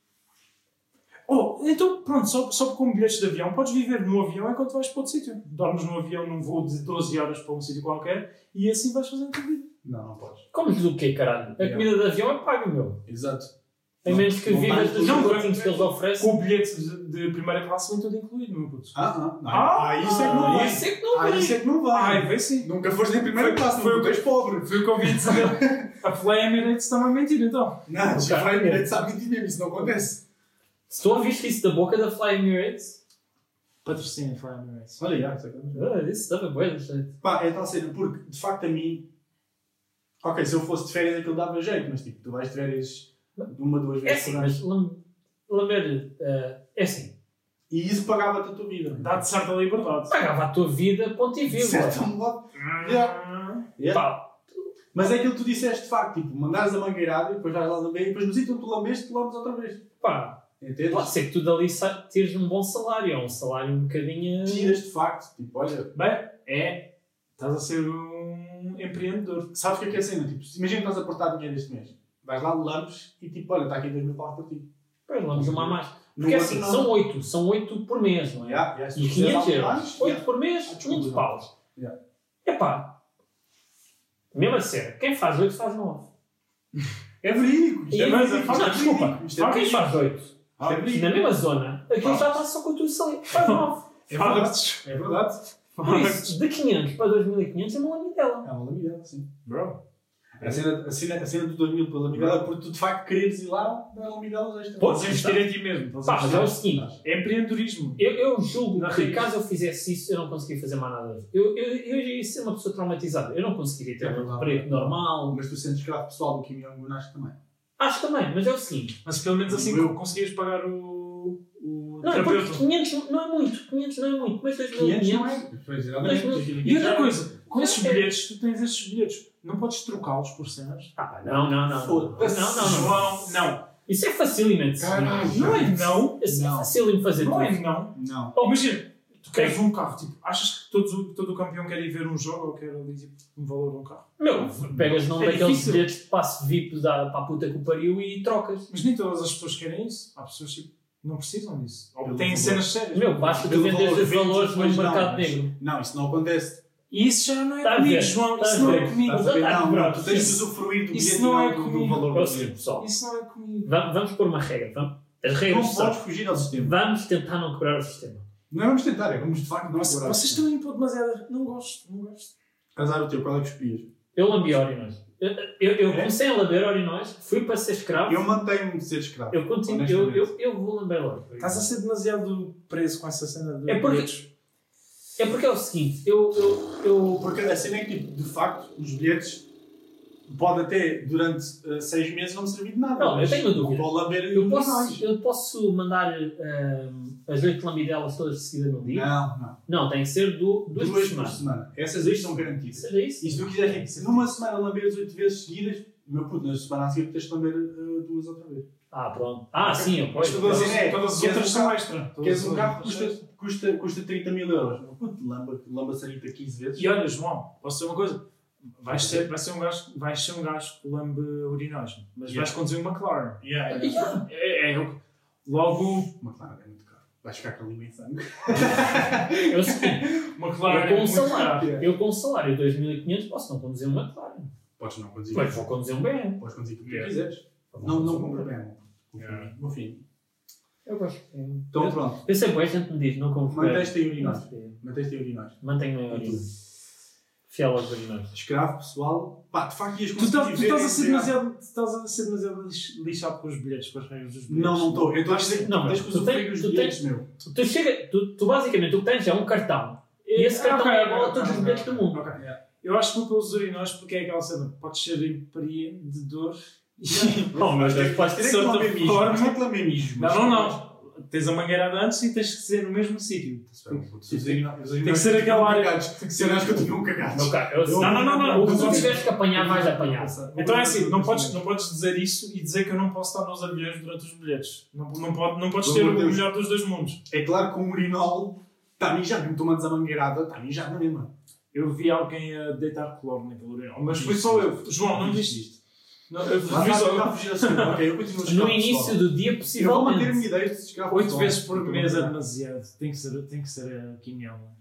Então pronto, só, só com bilhetes de avião, podes viver no avião enquanto vais para outro sítio. Dormes no avião num voo de 12 horas para um sítio qualquer e assim vais fazendo a tua vida. Não, não podes. Como do quê, caralho? A comida de avião é paga, meu. Exato. A menos que não vivas dos pacotinhos que eles oferecem. Com o bilhete de, de primeira classe vem tudo incluído, meu puto. Ah, ah. Não. Ah, Ah, isso é que não vai. Isso é que não Ah, vai. isso é que não vai. Ai, vê sim. Nunca foste em primeira classe, foi o o és pobre. Foi o que eu ouvi dizer. A Fly Emirates está-me a mentir então. Não, o Fly Emirates sabe mentir mesmo, isso não acontece. Se tu ouviste isso da boca da Fly Emirates, Patrocínio Fly Emirates. Olha, já, é ah, isso estava bem, gente. Pá, é tal cena, porque de facto a mim. Ok, se eu fosse de férias aquilo dava jeito, mas tipo, tu vais de férias uma, duas É vezes assim, por ano. mas lam- lamber, eh, é assim, E isso pagava-te a tua vida. Dá-te certa liberdade. pagava a tua vida, ponto e De vírgula. certo modo. Yeah. Yeah. Pá, Mas é aquilo que tu disseste de facto, tipo, mandares a mangueirada e depois vais lá lamber e depois no sítio onde tu lambeste, tu lambes outra vez. pá, Entendes? pode ser que tu dali tires um bom salário, ou um salário um bocadinho. Tiras de facto, tipo, olha, Bem, é. Estás a ser um empreendedor. sabes o que é que é a cena? Tipo, imagina que estás a aportar dinheiro este mês. Vais lá, lambes e tipo, olha, está aqui 2 mil paus para ti. Pois, vamos uma mais. Porque outro assim, não. são 8, são 8 por mês, não é? Yeah, yeah, E quiseres 500 algo euros. mais, 8 yeah. por mês, Ah, desculpa, 500 não. paus. Yeah. Epá, mesmo a sério, quem faz 8 faz 9. É verídico. Isto é isto é não, desculpa. é Quem faz 8? É Na mesma zona, aquilo já está só com o teu salário. Faz 9. É verdade. É verdade. Por isso, de 500 para 2500 é uma lamidela. É uma lamidela, sim. Bro. A cena, a cena, a cena do 2000 pela lamidela é porque tu de facto queres ir lá dar lamidelas extra. A investir em ti mesmo. Pá, mas é o seguinte, É empreendedorismo. eu, eu julgo Não, que caso eu fizesse isso, eu não conseguia fazer mais nada. Eu, eu, eu ia ser uma pessoa traumatizada. Eu não conseguiria ter É um emprego normal. Mas tu sentes escravo pessoal do Kim Jong-un, acho que também. Acho também, mas é o seguinte. Mas pelo menos assim Eu- conseguias pagar o, o Não, é porque terapeuta. 500 não é muito. 500 não é muito. Mas 500 2500... não é? Pois, exatamente. Dois E outra coisa, com esses É. bilhetes, tu tens esses bilhetes, não podes trocá-los por cenas. Ah, pá, não, não, não. Não, Foda-se. não, não. não. João, não. Isso é facilmente. Caralho. Não é não. Isso é Não. facilmente fazer Não tudo. é não. Não. Oh, imagina, tu queres um carro, tipo, achas que todos, o- todo o campeão quer ir ver um jogo ou quer ali tipo, um valor de um carro? Meu, pegas num É daqueles difícil. bilhetes de passe VIP da, para a puta que o pariu e trocas. Mas nem todas as pessoas querem isso. Há pessoas que não precisam disso. Ou Pelo têm valor. cenas sérias. Meu, basta os vendes, valores no mercado mas- negro. Não, isso não acontece. E isso já não é Tá comigo, João. tá Isso não é comigo. Exato, Não, não, tu tens de usufruir do isso bilhete não é do- do valor o do bilhete. pessoal. Isso não é comigo. Va- Vamos pôr uma regra. Vamos, as regras Não são. podes fugir ao sistema. Vamos tentar não quebrar o sistema. Não vamos tentar, é vamos de facto não Vocês, estão a impor demasiado. Não gosto, não gosto. Azar o teu, qual é que escolhias? Eu lambi orinóis. Eu, eu, eu comecei a lamber orinóis, fui para ser escravo. Eu mantenho-me de ser escravo. Eu continuo, eu, honestamente. eu, eu vou lamber logo. Estás a ser demasiado preso com essa cena de É porque- bilhetes. É porque é o seguinte, eu, eu, eu Porque a cena é que, tipo, de facto, os bilhetes pode até, durante eh, seis meses, não me servir de nada. Não, eu tenho uma dúvida. Lamber Eu posso, eu posso mandar ahm, as oito lambidelas todas de seguida num dia? Não, não. Não, tem que ser do, duas, Duas por por semana. semana. Essas aí são garantidas. Seja isso? E se tu quiseres, tipo, numa semana lamberes oito vezes seguidas, meu puto, na semana a seguir tens de lamber eh, duas outra vez. Ah, pronto. Ah, sim, eu Mas pois. todas, é, as, todas as queres outras um são carro- extra. Queres um carro custa, custa, custa 30 mil euros. Meu puto, lamba, lamba a sarita 15 vezes. E olha, João, posso dizer uma coisa? Vais ser, vais ser um gajo, vais ser um gajo que lambe urinóis, mas Yeah. vais conduzir uma McLaren. Yeah, yeah. Yeah. É, é, eu- logo, McLaren é muito caro. Vais ficar com a língua em sangue. É o seguinte, McLaren eu é com um muito salário, caro. eu com um salário de 2.500 posso não conduzir uma McLaren. Podes não conduzir. Pois vou conduzir um BM. Podes conduzir o que Yeah. quiseres. Não, não compra. Confia em mim. Eu gosto. Então eu, pronto. eu sempre a gente me diz, não confio. Manteste em urinóis. Manteste em urinóis. Mantenho em urinóis. Fiel aos urinóis. Escravo, pessoal. Pá, de facto ias Tu conseguir estás, tu estás a ser demasiado, estás a ser demasiado lix- lixado com os bilhetes, com as regras dos bilhetes. Não, não estou. Eu estou a dizer que Não, tu mas tens que tens- os tu bilhetes, meu. Tu, chega, tu, tu basicamente o que tens é um cartão. E esse Ah, cartão é igual a ok, todos os bilhetes do mundo. Eu acho que vou pelos urinóis porque é aquela cena. Podes ser empreendedor. Vais ter de que Vais ter que mijo. Não, mas- não, não. Tens a mangueirada antes e tens que ser no mesmo sítio. Tem que ser aquela área- Tem que ser as que continuam cagados. Meu caro, eu- Não, não, não, não. O que tu tiveres que apanhar, vais apanhar. Então é assim, não podes, não podes dizer isso e dizer que eu não posso estar nos aviões durante os bilhetes. Não, não, pode, não podes ter o melhor dos dois mundos. É claro que o urinol está a mijar, me tomas a mangueirada, está a mijar na mesma. Eu vi alguém a deitar cloro naquele urinol, mas foi só eu. João, não viste isto? Não, eu só fugir. Ok, eu continuo a No início do dia, Eu vou manter a minha possivelmente. ideia de escrever Oito vezes por mês é demasiado. Tem que ser, tem que ser a quiniela.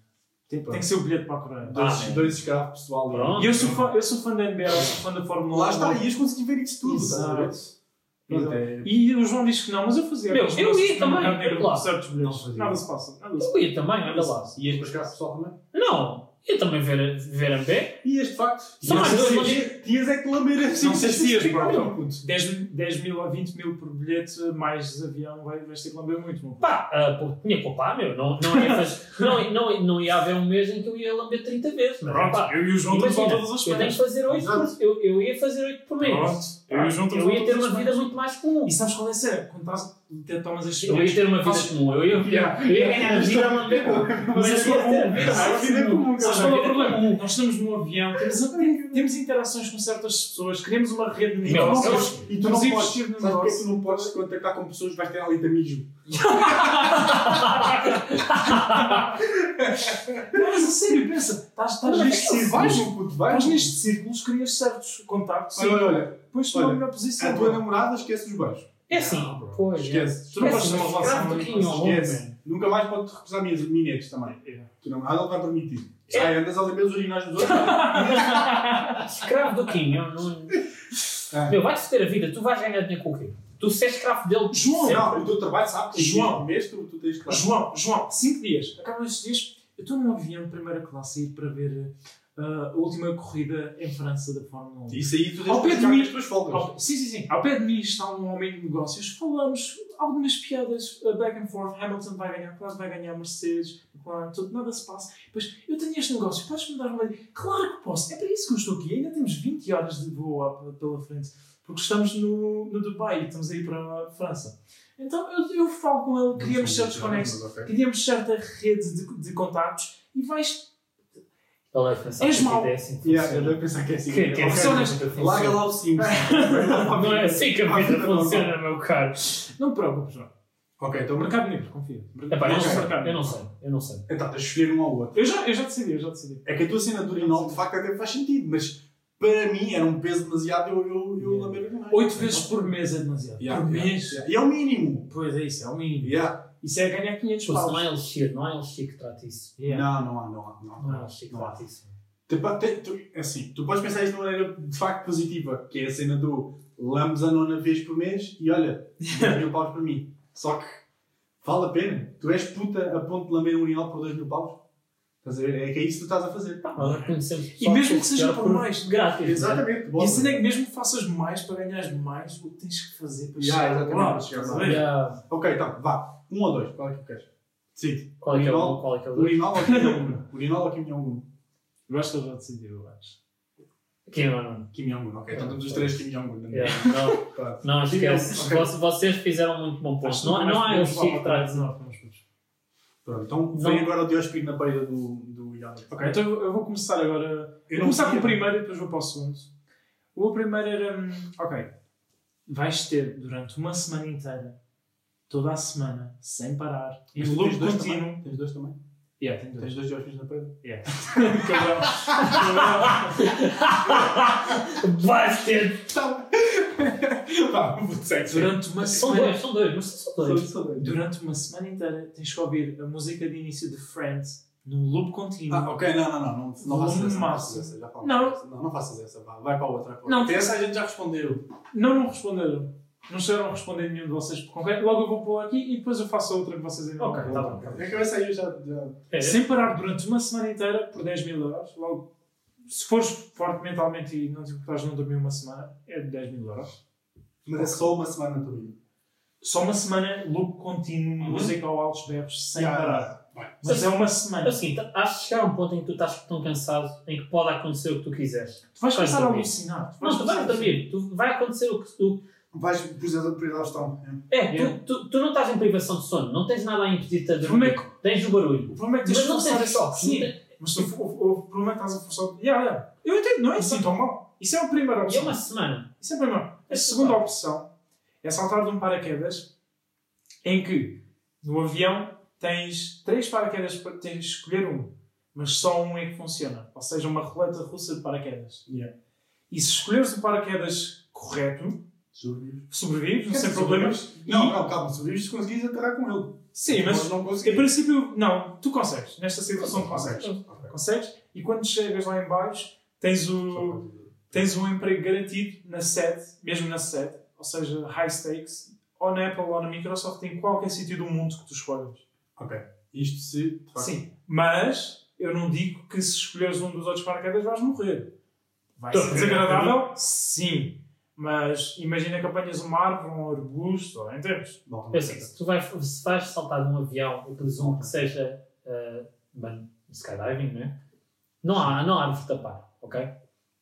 Tem, tem que ser o bilhete para a Coreia. Dois, Ah, dois escravos pessoal. Pronto. E eu sou, fã, eu sou fã da NBA, eu sou fã da Fórmula 1. Lá está, ias conseguir ver isso tudo. estás a ver? Exato. Pronto, é- E o João diz que não, mas eu fazia. Meu, aqueles eu ia também, lá. com certos bilhetes. Não fazia. Nada se passa. Nada se Eu ia também, olha lá. Ias para escravos pessoal também? Não, ia também ver, ver MB. Ias de facto. Só Ias mais dois, tinhas- Tinhas é que lamber assim. Não sei se ias, bro. Não, puto. 10, 10 mil ou 20 mil por bilhete, mais avião, vai, vais ter que lamber muito. Meu. Pá, ah, porque tinha que poupar, meu. Não, não, ia fazer, não, não, não ia haver um mês em que eu ia lamber 30 vezes. Mas, Pronto, pá, eu e o João a todas as eu tenho que fazer 8 Exato. por, eu, eu ia fazer 8 por mês. Pronto, eu e o João eu a ia ter uma vida muito mais comum. E sabes qual é a cena? Quando estás, Eu ia ter uma vida comum. Eu ia, Yeah. eu ia ganhar a vida. Mas ia é ter a comum. vida é comum, Sabes qual é o vida problema? Nós estamos num avião, temos, temos interações com certas pessoas, criamos uma rede de negócios E tu não podes. Sabes porque é que tu não podes contactar com pessoas que vais ter ali tamijo? Não, mas a sério, pensa, estás, puto, vais. estás nestes círculos, crias certos contactos Olha, olha, olha. depois estou na melhor posição. A tua namorada esquece os beijos. É assim, Não, pois. Esquece. Tu não É ter uma relação Esquece. Nunca mais pode recusar minhas minetes também. Yeah. Tu não vai permitir. É. Sai, andas a lamber os urinais dos outros. Escravo do eu não- Ah. Meu, vai-te ter a vida. Tu vais ganhar dinheiro com o quê? Tu se és escravo dele. João, sempre. Não, o teu trabalho sabe que João. mês tu, tens que João, João, 5 dias. Acabam estes dias. Eu estou num avião de primeira classe a ir para ver a última corrida em França da Fórmula 1. Isso aí tu Ao pé de mim- as folgas. Sim, sim, sim. Ao pé de mim está um homem de negócios. Falamos algumas piadas uh, back and forth. Hamilton vai ganhar, claro vai ganhar Mercedes, claro, tudo, nada se passa. Depois, eu tenho este negócio, podes-me dar uma ideia? Claro que posso. É para isso que eu estou aqui. Ainda temos 20 horas de voo pela frente. Porque estamos no, no Dubai e estamos a ir para a França. Então eu, eu falo com ele, criamos certos conexos, criamos certa rede de, de contactos e vais. Ele é pensar És que mau. vida é assim que Yeah, eu funciona. devo pensar que é assim. Que- que é Ok, assim que funciona. Larga lá o Sims. Não é assim que a vida funciona, meu caro. Não te preocupes, João. Ok, então mercado. Mercado Negro, confia. Epá, eu, não sei, eu não sei, eu não sei. Então, tens de escolher um ao outro. Eu já, eu já decidi, eu já decidi. É que a tua do urinol de facto até faz sentido, mas para mim era um peso demasiado eu, eu, eu Yeah. lamber urinais. Oito vezes por mês é demasiado. Yeah, por yeah, mês. yeah. E é o mínimo. Pois é isso, é o mínimo. Yeah. Isso é ganhar 500 Tipo, se não paus. é Elixir, não é Elixir que trata isso. Yeah. Não, não há, não há. Não há. Não é Elixir que Não há. trata isso. Tipo, te- tu, assim, tu podes pensar isto de uma maneira de facto positiva, que é a cena do lambes a nona vez por mês e olha, 2 mil paus para mim. Só que vale a pena. Tu és puta a ponto de lamber um urinal por 2 mil paus. Estás a ver? É que é isso que tu estás a fazer. Reconhecemos E mesmo que seja por mais. Grátis. né? Exatamente. E boa. assim é que mesmo que faças mais para ganhares mais, o que tens que fazer para Yeah, chegar exatamente, lá. para chegar a lá. Yeah. Ok, então, vá. Um ou dois. Qual é que tu queres? Decide. Qual é que é o Urinol- qual é que é o dois? Urinal ou Kim Jong-un? Urinal ou Kim Jong-un? Eu acho que ele já decidiu, eu acho. Aqui não, não. Kim Jong-un, ok. Então temos os três Kim Jong-un. Yeah, não. Claro. Não, esquece. Ok. Vocês- Vocês fizeram muito bom ponto. Que Não, não há para isso. nós, vamos todos. Pronto, então Não. vem agora o Diospiro na beira do, do Yannick. Ok, então eu eu vou começar agora. Eu não vou começar com o primeiro e depois vou para o segundo. O primeiro era. hum, Ok. Vais ter durante uma semana inteira, toda a semana, sem parar, em loop tens dois contínuo. Tens dois também? Yeah, tem dois. Tens dois Diospiros na beira? Yeah. Cabrão. Dizer. Durante uma São semana. dois, são dois, mas são dois. Durante uma semana inteira tens que ouvir a música de início de Friends num loop contínuo. Ah, ok, não, não, não. Não, não faças essa. Não Massa. faças essa. Já Não. Não, não faças essa. Vá, vai para a outra. Não. Não. Essa a gente já respondeu. Não, não responderam. Não chegaram a responder nenhum de vocês por concreto. Logo eu vou pôr aqui e depois eu faço a outra que vocês ainda Ok, não tá bom. É que essa aí eu já. já... É. Sem parar durante uma semana inteira por 10 mil euros. Logo, se fores forte mentalmente e não te importares de não dormir uma semana, é de 10 mil euros. Mas é só uma semana na tua vida. Só uma semana, loop contínuo, música ao altos berros, sem Já, parar. vai. Mas é uma É semana. o seguinte, acho que chegar a um ponto em que tu estás tão cansado em que pode acontecer o que tu quiseres. Tu vais começar a alucinar. Não, tu vais dormir. Tu, vai acontecer o que tu. Vais, por exemplo, por exaustão. É, Yeah. tu, tu, tu não estás em privação de sono, não tens nada a impedir-te de Como é dormir. Tens o barulho. O problema é que tens Mas de forçar tens esse-. Sim, mas tu, o, o, o problema é que estás a forçar. Yeah, yeah. Eu entendo, não é assim tão mal. Isso é a primeira E é opção. uma semana. Isso é a primeira. A É segunda claro. opção é saltar de um paraquedas em que no avião tens três paraquedas, para- tens de escolher um, mas só um é que funciona. Ou seja, uma roleta russa de paraquedas. Yeah. E se escolheres o paraquedas correto, Sobrevives. sobrevives, sem problemas. Não, não, calma, sobrevives se conseguires aterrar com ele. Sim, mas não em princípio, não, tu consegues. Nesta situação, tu consegues. Consegues? E quando chegas lá em baixo, tens o, tens um emprego garantido na sede, mesmo na sede, ou seja, high stakes, ou na Apple ou na Microsoft, em qualquer sítio do mundo que tu escolhas. Ok. Isto se. Sim, mas eu não digo que se escolheres um dos outros paraquedas vais morrer. Vai Tô, ser desagradável? Sim. Mas imagina que apanhas uma árvore, um arbusto, ou entendes? Bom, É assim, se tu vais, se vais saltar de um avião, eu presumo que seja uh, skydiving, não é? Não há, não há árvore tapar, ok?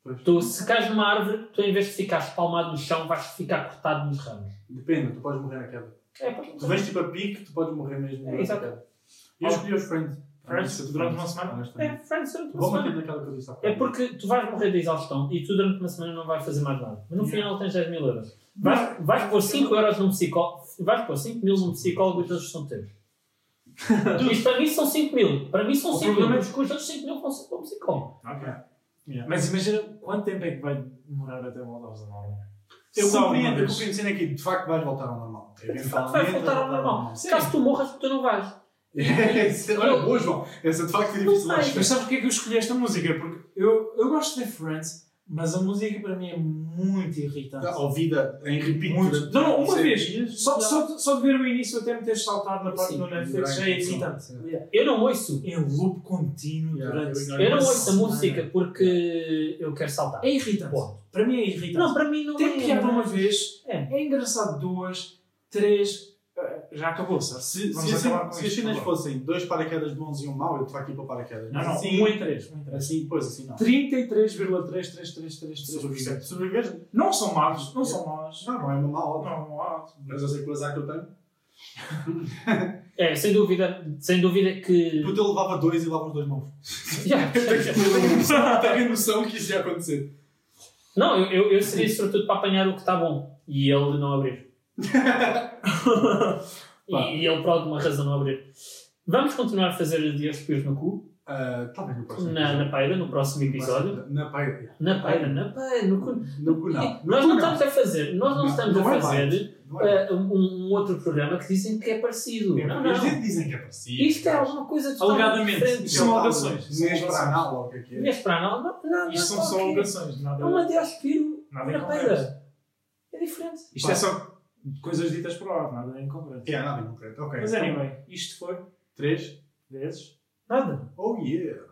Pois. Tu, se cais numa árvore, tu em vez de ficar espalmado no chão, vais ficar cortado nos ramos. Depende, tu podes morrer na queda. É, Tu vens tipo a pique, tu podes morrer mesmo É, na exato. Eu escolhi os Friends. Friends, durante uma semana? é, friends, durante uma Vou semana. manter naquela que eu disse É porque tu vais morrer de exaustão e tu durante uma semana não vais fazer mais nada. Mas no Yeah. final tens 10 mil euros. Vais, vais pôr 5 euros num psicólogo, vais pôr 5 mil num psicólogo e os outros são teus. Isto para mim são 5 mil. Para mim são O 5 mil, é- mas os outros 5 mil vão ser para o psicólogo. Ok. Yeah. Mas imagina quanto tempo é que vai demorar até voltares ao normal. Eu compreendo, eu compreendo cena aqui, de facto vais voltar ao normal. De facto, vais voltar ao normal. Caso tu morras, tu não vais. Olha, boa, João. Essa de facto é difícil achar. Mas sabes porque é que eu escolhi esta música? Porque eu, eu gosto de Friends, mas a música para mim é muito irritante. A ouvida em repeat. Muito. Não, não, uma seis vez. Só, só, só de ver o início até me teres saltado na parte Sim, do Netflix já é irritante. Yeah. Eu não ouço. Em loop contínuo Yeah, durante. eu Eu não ouço a música porque eu quero saltar. É irritante. Ponto. Para mim é irritante. Não, para mim não Tem é. piada não é. uma vez, É. é engraçado duas, três, já acabou, sabe? Se, Vamos se, acabar se as cenas agora. fossem dois paraquedas bons e um mau, eu te aqui para paraquedas. Não, não, assim, um em três. Um em três. assim, pois assim não. 33,33333%. Sobreviver. Sobreviver? Não são maus, não são maus. Não, não é uma má. Não, não há. Mas eu sei que o azar que eu tenho. É, sem dúvida, sem dúvida que. Puta, eu levava dois e levava os dois maus. Yeah. Tenho noção que isso ia acontecer. Não, eu, eu, eu seria sobretudo para apanhar o que está bom e ele não abrir. E, e ele por alguma razão não abrir. Vamos continuar a fazer dias pios no cu, Ah, Talvez no próximo na, na peira, no próximo episódio. Na paira. Na peira, na peira, no cu. No cu não. No Nós cu não estamos a fazer, nós não, Não, estamos não a é fazer Não é? uh, um, um outro programa que dizem que é parecido. Não, Eles não. dizem que é parecido. Isto é alguma coisa totalmente Alegadamente. diferente. Isto são alegações. Mês para anal, ou o que é que é? Mês para anal, não, não, Isto não, são só alegações, nada. É um adeus-piro Nada na peira. É diferente. Isto é só coisas ditas por ar, nada incompleto. É, nada em concreto. Ok. Mas anyway, isto foi Três. vezes. Nada. Oh yeah.